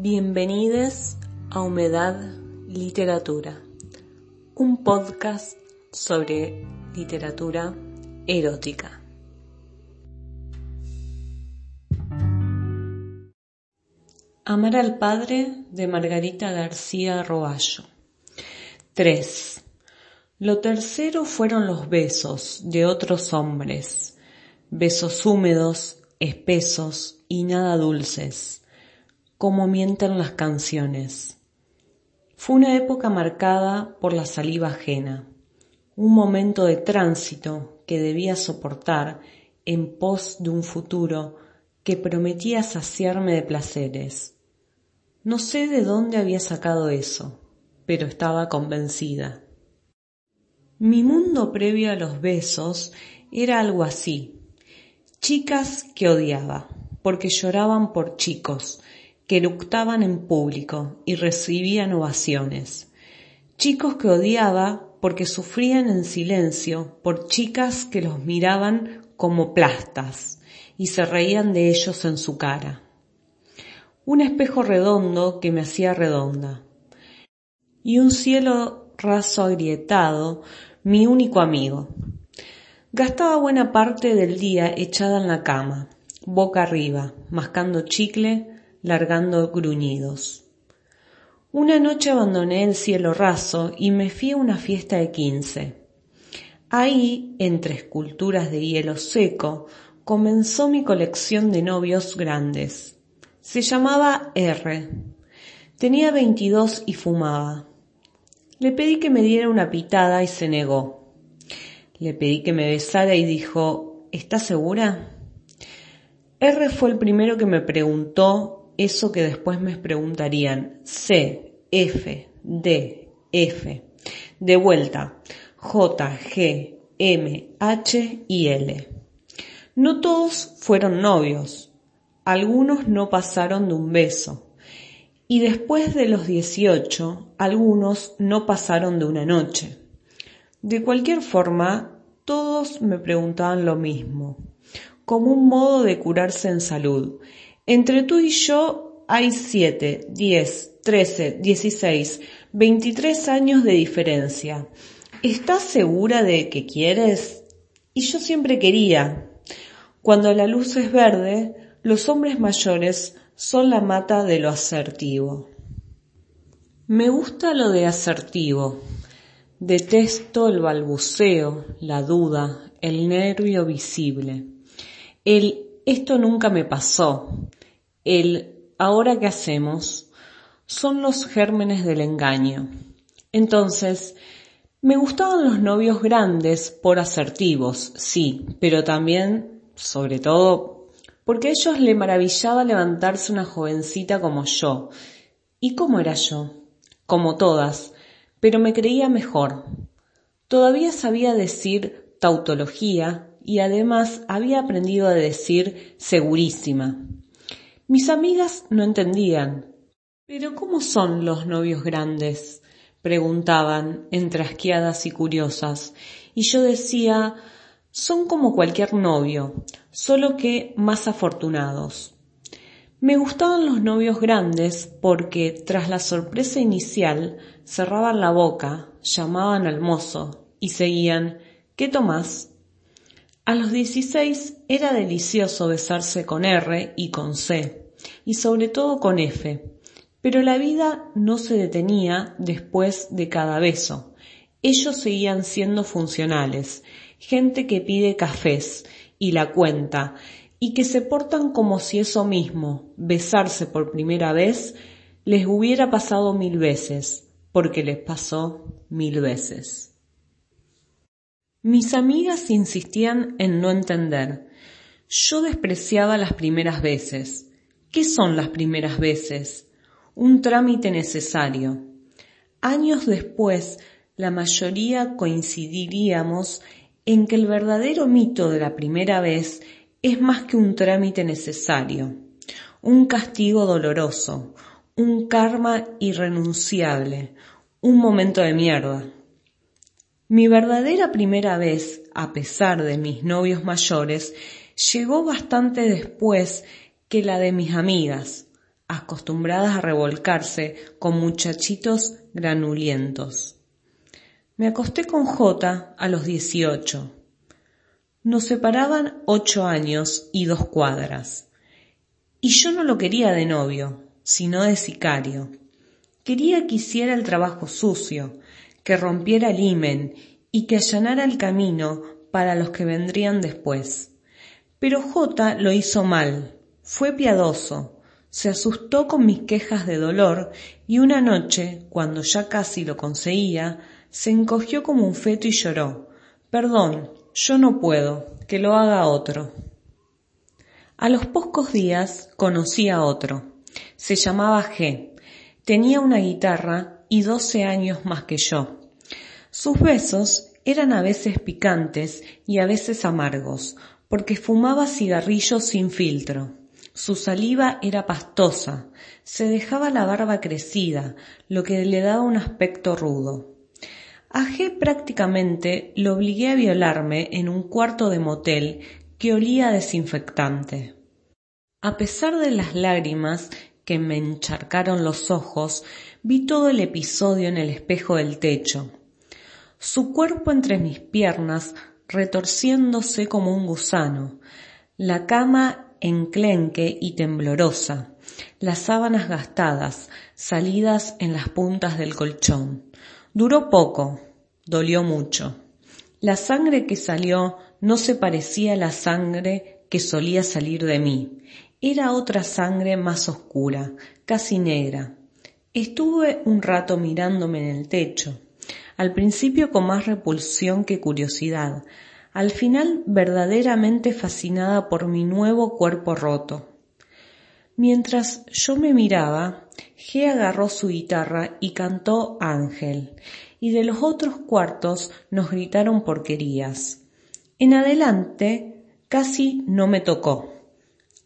Bienvenidos a Humedad Literatura, un podcast sobre literatura erótica. Amar al padre de Margarita García Roballo. 3. Lo tercero fueron los besos de otros hombres, besos húmedos, espesos y nada dulces, como mienten las canciones. Fue una época marcada por la saliva ajena, un momento de tránsito que debía soportar en pos de un futuro que prometía saciarme de placeres. No sé de dónde había sacado eso, pero estaba convencida. Mi mundo previo a los besos era algo así. Chicas que odiaba, porque lloraban por chicos, que eructaban en público y recibían ovaciones. Chicos que odiaba porque sufrían en silencio por chicas que los miraban como plastas y se reían de ellos en su cara. Un espejo redondo que me hacía redonda. Y un cielo raso agrietado mi único amigo. Gastaba buena parte del día echada en la cama, boca arriba, mascando chicle, largando gruñidos. Una noche abandoné el cielo raso y me fui a una fiesta de quince. Ahí, entre esculturas de hielo seco, comenzó mi colección de novios grandes. Se llamaba R. Tenía veintidós y fumaba. Le pedí que me diera una pitada y se negó. Le pedí que me besara y dijo, ¿estás segura? R fue el primero que me preguntó eso que después me preguntarían C, F, D, F. De vuelta, J, G, M, H y L. No todos fueron novios. Algunos no pasaron de un beso y después de los 18 algunos no pasaron de una noche. De cualquier forma, todos me preguntaban lo mismo, como un modo de curarse en salud. Entre tú y yo hay 7, 10, 13, 16, 23 años de diferencia. ¿Estás segura de que quieres? Y yo siempre quería. Cuando la luz es verde, los hombres mayores son la mata de lo asertivo. Me gusta lo de asertivo. Detesto el balbuceo, la duda, el nervio visible. El esto nunca me pasó. El ahora qué hacemos son los gérmenes del engaño. Entonces, me gustaban los novios grandes por asertivos, sí, pero también, sobre todo, porque a ellos le maravillaba levantarse una jovencita como yo. ¿Y cómo era yo? Como todas, pero me creía mejor. Todavía sabía decir tautología y además había aprendido a decir segurísima. Mis amigas no entendían. ¿Pero cómo son los novios grandes? preguntaban, entrasqueadas y curiosas, y yo decía son como cualquier novio, solo que más afortunados. Me gustaban los novios grandes porque, tras la sorpresa inicial, cerraban la boca, llamaban al mozo y seguían ¿Qué tomás? A los dieciséis era delicioso besarse con R y con C, y sobre todo con F, pero la vida no se detenía después de cada beso. Ellos seguían siendo funcionales, gente que pide cafés y la cuenta, y que se portan como si eso mismo, besarse por primera vez, les hubiera pasado mil veces, porque les pasó mil veces. Mis amigas insistían en no entender. Yo despreciaba las primeras veces. ¿Qué son las primeras veces? Un trámite necesario. Años después, la mayoría coincidiríamos en que el verdadero mito de la primera vez es más que un trámite necesario, un castigo doloroso, un karma irrenunciable, un momento de mierda. Mi verdadera primera vez, a pesar de mis novios mayores, llegó bastante después que la de mis amigas. acostumbradas a revolcarse con muchachitos granulientos. Me acosté con J a los dieciocho. Nos separaban ocho años y dos cuadras. Y yo no lo quería de novio, sino de sicario. Quería que hiciera el trabajo sucio, que rompiera el himen y que allanara el camino para los que vendrían después. Pero J lo hizo mal, fue piadoso, se asustó con mis quejas de dolor y una noche, cuando ya casi lo conseguía, se encogió como un feto y lloró. Perdón, yo no puedo, que lo haga otro. A los pocos días conocí a otro. Se llamaba G. Tenía una guitarra y doce años más que yo. Sus besos eran a veces picantes y a veces amargos, porque fumaba cigarrillos sin filtro. Su saliva era pastosa, se dejaba la barba crecida, lo que le daba un aspecto rudo. A G prácticamente lo obligué a violarme en un cuarto de motel que olía a desinfectante. A pesar de las lágrimas que me encharcaron los ojos, vi todo el episodio en el espejo del techo. Su cuerpo entre mis piernas retorciéndose como un gusano, la cama enclenque y temblorosa, las sábanas gastadas, salidas en las puntas del colchón. Duró poco, dolió mucho. La sangre que salió no se parecía a la sangre que solía salir de mí. Era otra sangre más oscura, casi negra. Estuve un rato mirándome en el techo al principio con más repulsión que curiosidad, al final verdaderamente fascinada por mi nuevo cuerpo roto. Mientras yo me miraba, G agarró su guitarra y cantó Ángel, y de los otros cuartos nos gritaron porquerías. En adelante casi no me tocó.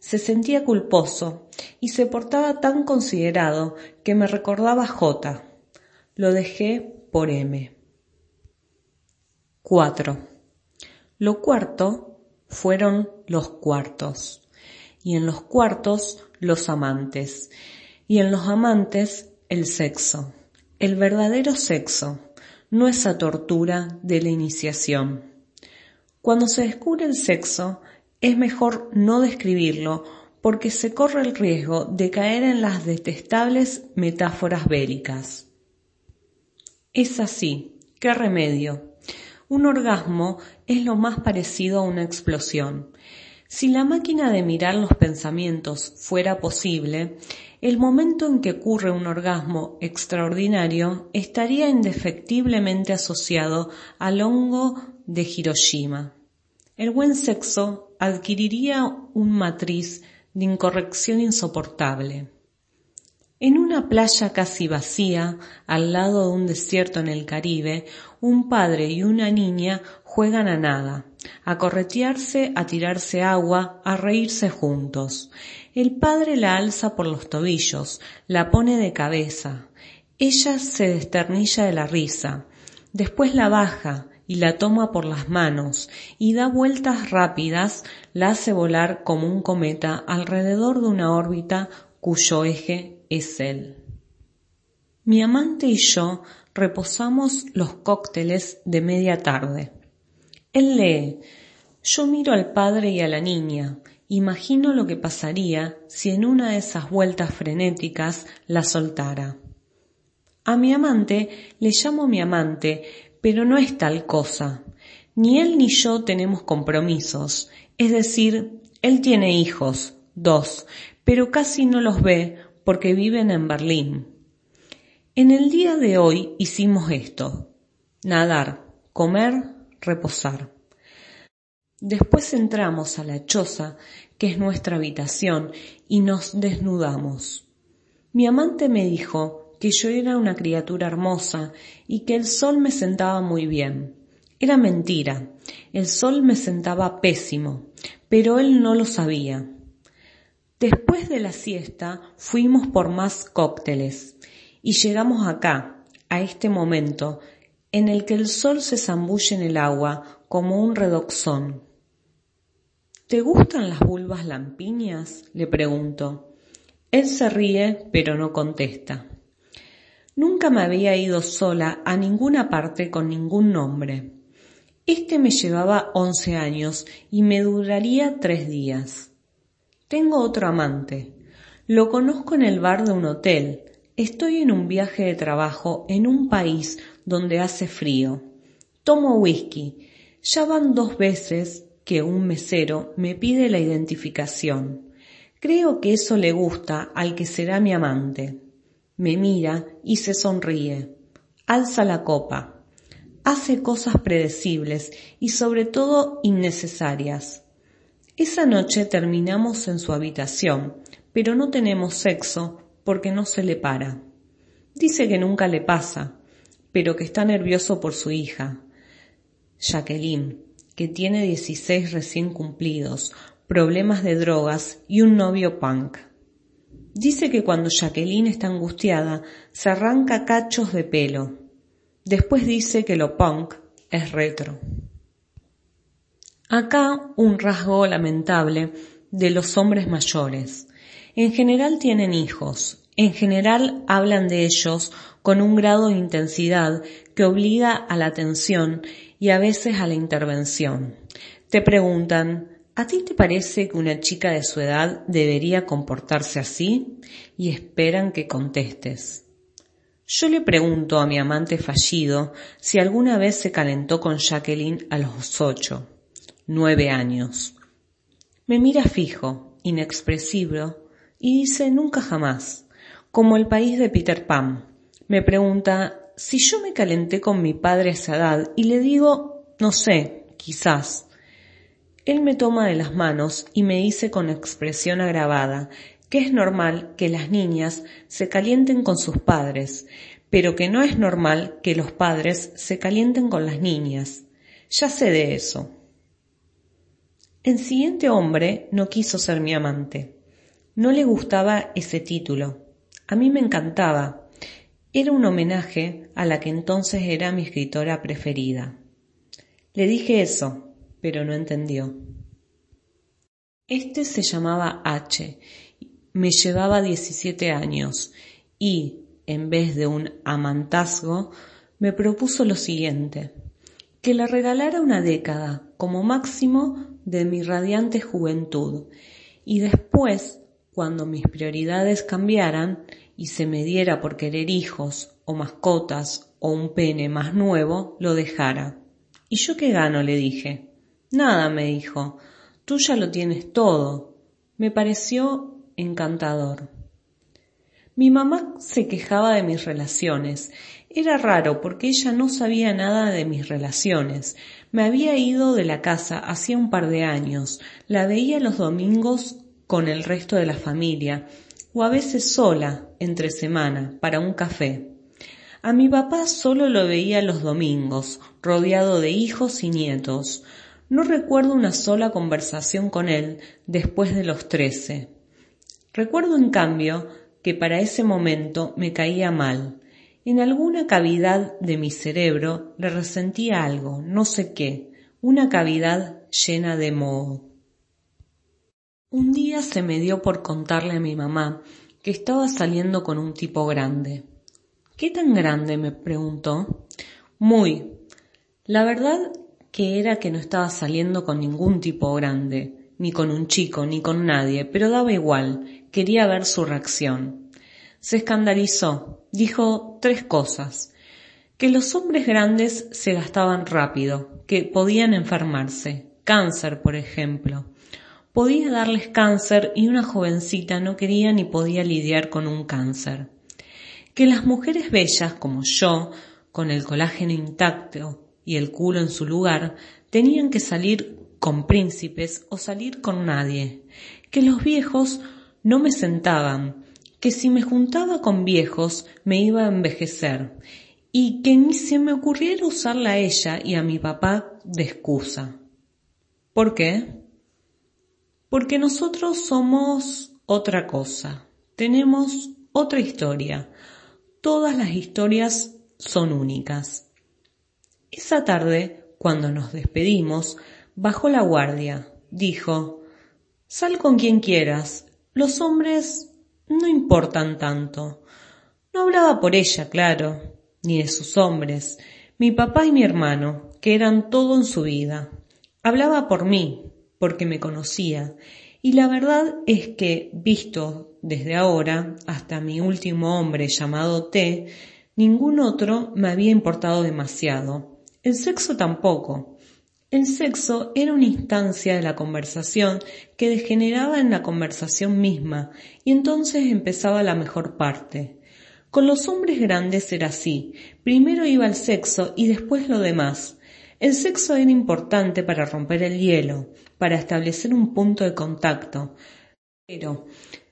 Se sentía culposo y se portaba tan considerado que me recordaba J. Lo dejé por M. 4. Lo cuarto fueron los cuartos, y en los cuartos los amantes, y en los amantes el sexo, el verdadero sexo, no esa tortura de la iniciación. Cuando se descubre el sexo, es mejor no describirlo porque se corre el riesgo de caer en las detestables metáforas bélicas. Es así. ¿Qué remedio? Un orgasmo es lo más parecido a una explosión. Si la máquina de mirar los pensamientos fuera posible, el momento en que ocurre un orgasmo extraordinario estaría indefectiblemente asociado al hongo de Hiroshima. El buen sexo adquiriría un matriz de incorrección insoportable. En una playa casi vacía, al lado de un desierto en el Caribe, un padre y una niña juegan a nada, a corretearse, a tirarse agua, a reírse juntos. El padre la alza por los tobillos, la pone de cabeza. Ella se desternilla de la risa. Después la baja y la toma por las manos y da vueltas rápidas, la hace volar como un cometa alrededor de una órbita cuyo eje es él. Mi amante y yo reposamos los cócteles de media tarde. Él lee, yo miro al padre y a la niña, imagino lo que pasaría si en una de esas vueltas frenéticas la soltara. A mi amante le llamo mi amante, pero no es tal cosa. Ni él ni yo tenemos compromisos, es decir, él tiene hijos, dos, pero casi no los ve porque viven en Berlín. En el día de hoy hicimos esto, nadar, comer, reposar. Después entramos a la choza, que es nuestra habitación, y nos desnudamos. Mi amante me dijo que yo era una criatura hermosa y que el sol me sentaba muy bien. Era mentira, el sol me sentaba pésimo, pero él no lo sabía. Después de la siesta fuimos por más cócteles y llegamos acá, a este momento, en el que el sol se zambulle en el agua como un redoxón. ¿Te gustan las vulvas lampiñas? le pregunto. Él se ríe, pero no contesta. Nunca me había ido sola a ninguna parte con ningún nombre. Este me llevaba once años y me duraría tres días. Tengo otro amante. Lo conozco en el bar de un hotel. Estoy en un viaje de trabajo en un país donde hace frío. Tomo whisky. Ya van dos veces que un mesero me pide la identificación. Creo que eso le gusta al que será mi amante. Me mira y se sonríe. Alza la copa. Hace cosas predecibles y sobre todo innecesarias. Esa noche terminamos en su habitación, pero no tenemos sexo porque no se le para. Dice que nunca le pasa, pero que está nervioso por su hija, Jacqueline, que tiene 16 recién cumplidos, problemas de drogas y un novio punk. Dice que cuando Jacqueline está angustiada se arranca cachos de pelo. Después dice que lo punk es retro. Acá un rasgo lamentable de los hombres mayores. En general tienen hijos, en general hablan de ellos con un grado de intensidad que obliga a la atención y a veces a la intervención. Te preguntan, ¿A ti te parece que una chica de su edad debería comportarse así? Y esperan que contestes. Yo le pregunto a mi amante fallido si alguna vez se calentó con Jacqueline a los ocho, nueve años. Me mira fijo, inexpresivo, y dice nunca jamás, como el país de Peter Pan. Me pregunta si yo me calenté con mi padre a esa edad y le digo, no sé, quizás. Él me toma de las manos y me dice con expresión agravada que es normal que las niñas se calienten con sus padres, pero que no es normal que los padres se calienten con las niñas. Ya sé de eso. El siguiente hombre no quiso ser mi amante. No le gustaba ese título. A mí me encantaba. Era un homenaje a la que entonces era mi escritora preferida. Le dije eso, pero no entendió. Este se llamaba H, me llevaba 17 años y, en vez de un amantazgo, me propuso lo siguiente, que le regalara una década como máximo de mi radiante juventud y después, cuando mis prioridades cambiaran y se me diera por querer hijos o mascotas o un pene más nuevo, lo dejara. ¿Y yo qué gano? le dije. Nada, me dijo, tú ya lo tienes todo. Me pareció encantador. Mi mamá se quejaba de mis relaciones. Era raro porque ella no sabía nada de mis relaciones. Me había ido de la casa hacía un par de años. La veía los domingos con el resto de la familia o a veces sola, entre semana, para un café. A mi papá solo lo veía los domingos, rodeado de hijos y nietos. No recuerdo una sola conversación con él después de los trece. Recuerdo en cambio que para ese momento me caía mal. En alguna cavidad de mi cerebro le resentía algo, no sé qué, una cavidad llena de moho. Un día se me dio por contarle a mi mamá que estaba saliendo con un tipo grande. ¿Qué tan grande? me preguntó. Muy. La verdad que era que no estaba saliendo con ningún tipo grande, ni con un chico, ni con nadie, pero daba igual, quería ver su reacción. Se escandalizó, dijo tres cosas. Que los hombres grandes se gastaban rápido, que podían enfermarse, cáncer por ejemplo. Podía darles cáncer y una jovencita no quería ni podía lidiar con un cáncer. Que las mujeres bellas como yo, con el colágeno intacto, y el culo en su lugar, tenían que salir con príncipes o salir con nadie, que los viejos no me sentaban, que si me juntaba con viejos me iba a envejecer, y que ni se me ocurriera usarla a ella y a mi papá de excusa. ¿Por qué? Porque nosotros somos otra cosa, tenemos otra historia, todas las historias son únicas. Esa tarde, cuando nos despedimos, bajó la guardia. Dijo, Sal con quien quieras. Los hombres no importan tanto. No hablaba por ella, claro, ni de sus hombres, mi papá y mi hermano, que eran todo en su vida. Hablaba por mí, porque me conocía, y la verdad es que, visto desde ahora hasta mi último hombre llamado T, ningún otro me había importado demasiado. El sexo tampoco. El sexo era una instancia de la conversación que degeneraba en la conversación misma, y entonces empezaba la mejor parte. Con los hombres grandes era así. Primero iba el sexo y después lo demás. El sexo era importante para romper el hielo, para establecer un punto de contacto. Pero,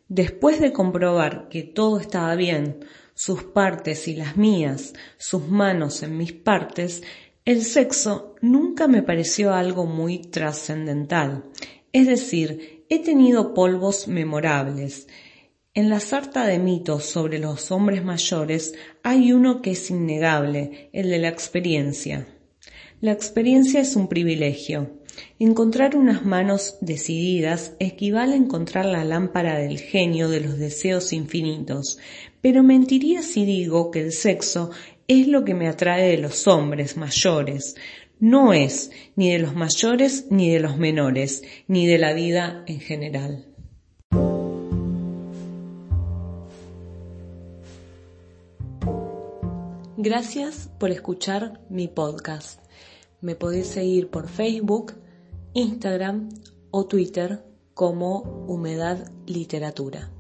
después de comprobar que todo estaba bien, sus partes y las mías, sus manos en mis partes, el sexo nunca me pareció algo muy trascendental. Es decir, he tenido polvos memorables. En la sarta de mitos sobre los hombres mayores hay uno que es innegable, el de la experiencia. La experiencia es un privilegio. Encontrar unas manos decididas equivale a encontrar la lámpara del genio de los deseos infinitos, pero mentiría si digo que el sexo es lo que me atrae de los hombres mayores. No es ni de los mayores ni de los menores, ni de la vida en general. Gracias por escuchar mi podcast. Me podéis seguir por Facebook, Instagram o Twitter como Humedad Literatura.